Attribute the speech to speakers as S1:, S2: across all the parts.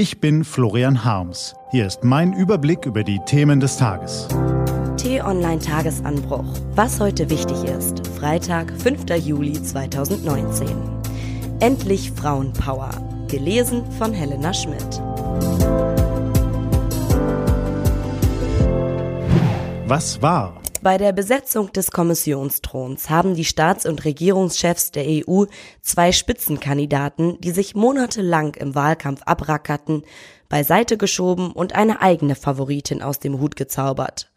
S1: Ich bin Florian Harms. Hier ist mein Überblick über die Themen des Tages.
S2: T-Online Tagesanbruch. Was heute wichtig ist. Freitag, 5. Juli 2019. Endlich Frauenpower. Gelesen von Helena Schmidt.
S1: Was war?
S2: Bei der Besetzung des Kommissionsthrons haben die Staats- und Regierungschefs der EU zwei Spitzenkandidaten, die sich monatelang im Wahlkampf abrackerten, beiseite geschoben und eine eigene Favoritin aus dem Hut gezaubert.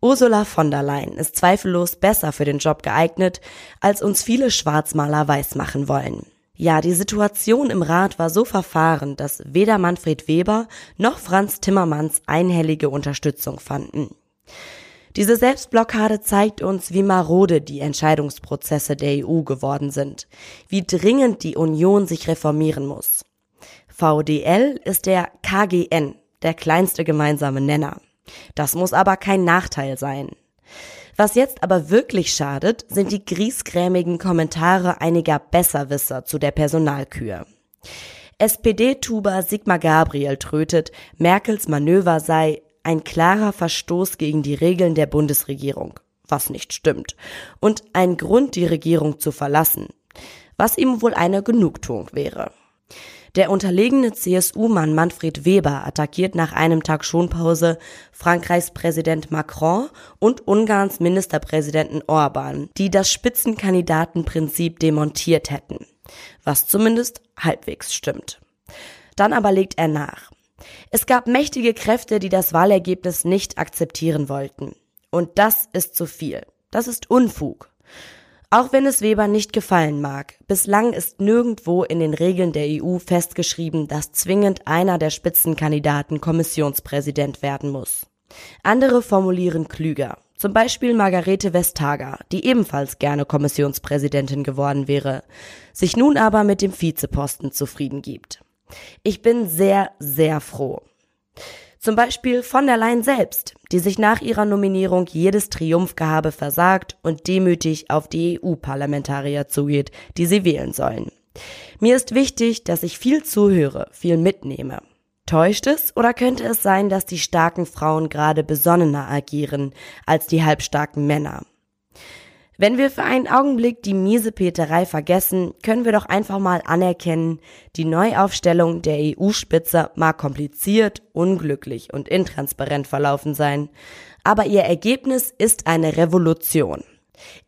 S2: Ursula von der Leyen ist zweifellos besser für den Job geeignet, als uns viele Schwarzmaler weismachen wollen. Ja, die Situation im Rat war so verfahren, dass weder Manfred Weber noch Franz Timmermans einhellige Unterstützung fanden. Diese Selbstblockade zeigt uns, wie marode die Entscheidungsprozesse der EU geworden sind, wie dringend die Union sich reformieren muss. VDL ist der KGN, der kleinste gemeinsame Nenner. Das muss aber kein Nachteil sein. Was jetzt aber wirklich schadet, sind die griesgrämigen Kommentare einiger Besserwisser zu der Personalkür. SPD-Tuber Sigmar Gabriel trötet, Merkels Manöver sei ein klarer Verstoß gegen die Regeln der Bundesregierung, was nicht stimmt, und ein Grund, die Regierung zu verlassen, was ihm wohl eine Genugtuung wäre. Der unterlegene CSU-Mann Manfred Weber attackiert nach einem Tag Schonpause Frankreichs Präsident Macron und Ungarns Ministerpräsidenten Orban, die das Spitzenkandidatenprinzip demontiert hätten, was zumindest halbwegs stimmt. Dann aber legt er nach. Es gab mächtige Kräfte, die das Wahlergebnis nicht akzeptieren wollten. Und das ist zu viel. Das ist Unfug. Auch wenn es Weber nicht gefallen mag, bislang ist nirgendwo in den Regeln der EU festgeschrieben, dass zwingend einer der Spitzenkandidaten Kommissionspräsident werden muss. Andere formulieren klüger. Zum Beispiel Margarete Vestager, die ebenfalls gerne Kommissionspräsidentin geworden wäre, sich nun aber mit dem Vizeposten zufrieden gibt. Ich bin sehr, sehr froh. Zum Beispiel von der Leyen selbst, die sich nach ihrer Nominierung jedes Triumphgehabe versagt und demütig auf die EU-Parlamentarier zugeht, die sie wählen sollen. Mir ist wichtig, dass ich viel zuhöre, viel mitnehme. Täuscht es oder könnte es sein, dass die starken Frauen gerade besonnener agieren als die halbstarken Männer? Wenn wir für einen Augenblick die miese Peterei vergessen, können wir doch einfach mal anerkennen, die Neuaufstellung der EU-Spitze mag kompliziert, unglücklich und intransparent verlaufen sein, aber ihr Ergebnis ist eine Revolution.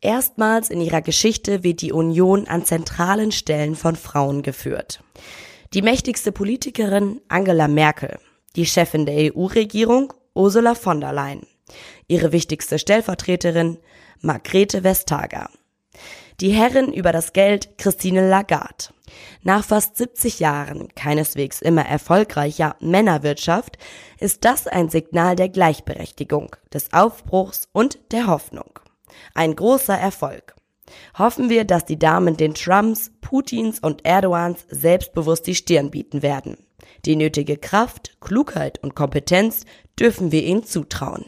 S2: Erstmals in ihrer Geschichte wird die Union an zentralen Stellen von Frauen geführt. Die mächtigste Politikerin Angela Merkel, die Chefin der EU-Regierung Ursula von der Leyen, ihre wichtigste Stellvertreterin Margrethe Vestager. Die Herrin über das Geld Christine Lagarde. Nach fast 70 Jahren keineswegs immer erfolgreicher Männerwirtschaft ist das ein Signal der Gleichberechtigung, des Aufbruchs und der Hoffnung. Ein großer Erfolg. Hoffen wir, dass die Damen den Trumps, Putins und Erdogans selbstbewusst die Stirn bieten werden. Die nötige Kraft, Klugheit und Kompetenz dürfen wir ihnen zutrauen.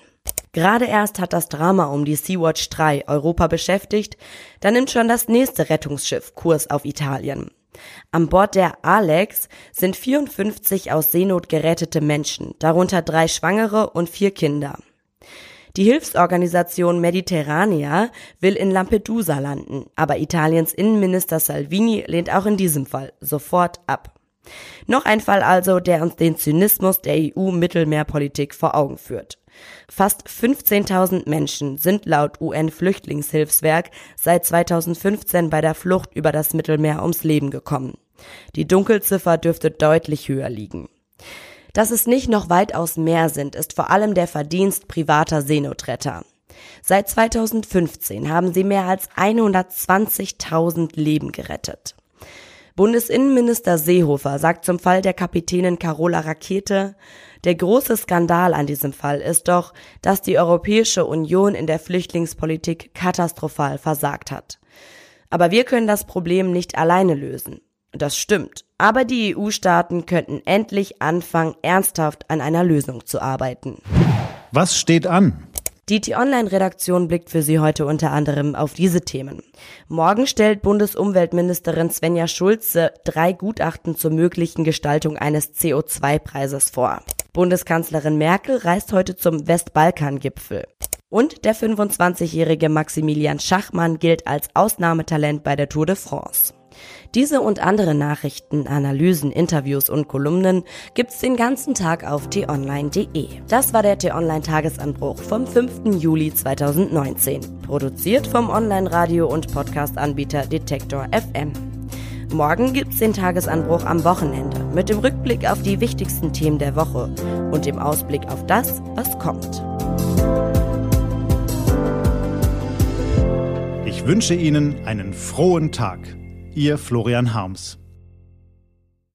S2: Gerade erst hat das Drama um die Sea-Watch 3 Europa beschäftigt, da nimmt schon das nächste Rettungsschiff Kurs auf Italien. An Bord der Alex sind 54 aus Seenot gerettete Menschen, darunter drei Schwangere und vier Kinder. Die Hilfsorganisation Mediterranea will in Lampedusa landen, aber Italiens Innenminister Salvini lehnt auch in diesem Fall sofort ab. Noch ein Fall also, der uns den Zynismus der EU-Mittelmeerpolitik vor Augen führt. Fast 15.000 Menschen sind laut UN-Flüchtlingshilfswerk seit 2015 bei der Flucht über das Mittelmeer ums Leben gekommen. Die Dunkelziffer dürfte deutlich höher liegen. Dass es nicht noch weitaus mehr sind, ist vor allem der Verdienst privater Seenotretter. Seit 2015 haben sie mehr als 120.000 Leben gerettet. Bundesinnenminister Seehofer sagt zum Fall der Kapitänin Carola Rakete, der große Skandal an diesem Fall ist doch, dass die Europäische Union in der Flüchtlingspolitik katastrophal versagt hat. Aber wir können das Problem nicht alleine lösen. Das stimmt. Aber die EU-Staaten könnten endlich anfangen, ernsthaft an einer Lösung zu arbeiten.
S1: Was steht an?
S2: Die T-Online-Redaktion blickt für Sie heute unter anderem auf diese Themen. Morgen stellt Bundesumweltministerin Svenja Schulze drei Gutachten zur möglichen Gestaltung eines CO2-Preises vor. Bundeskanzlerin Merkel reist heute zum Westbalkan-Gipfel. Und der 25-jährige Maximilian Schachmann gilt als Ausnahmetalent bei der Tour de France. Diese und andere Nachrichten, Analysen, Interviews und Kolumnen gibt's den ganzen Tag auf t-online.de. Das war der t-online Tagesanbruch vom 5. Juli 2019. Produziert vom Online-Radio- und Podcast-Anbieter Detektor FM. Morgen gibt's den Tagesanbruch am Wochenende mit dem Rückblick auf die wichtigsten Themen der Woche und dem Ausblick auf das, was kommt.
S1: Ich wünsche Ihnen einen frohen Tag. Ihr Florian Harms.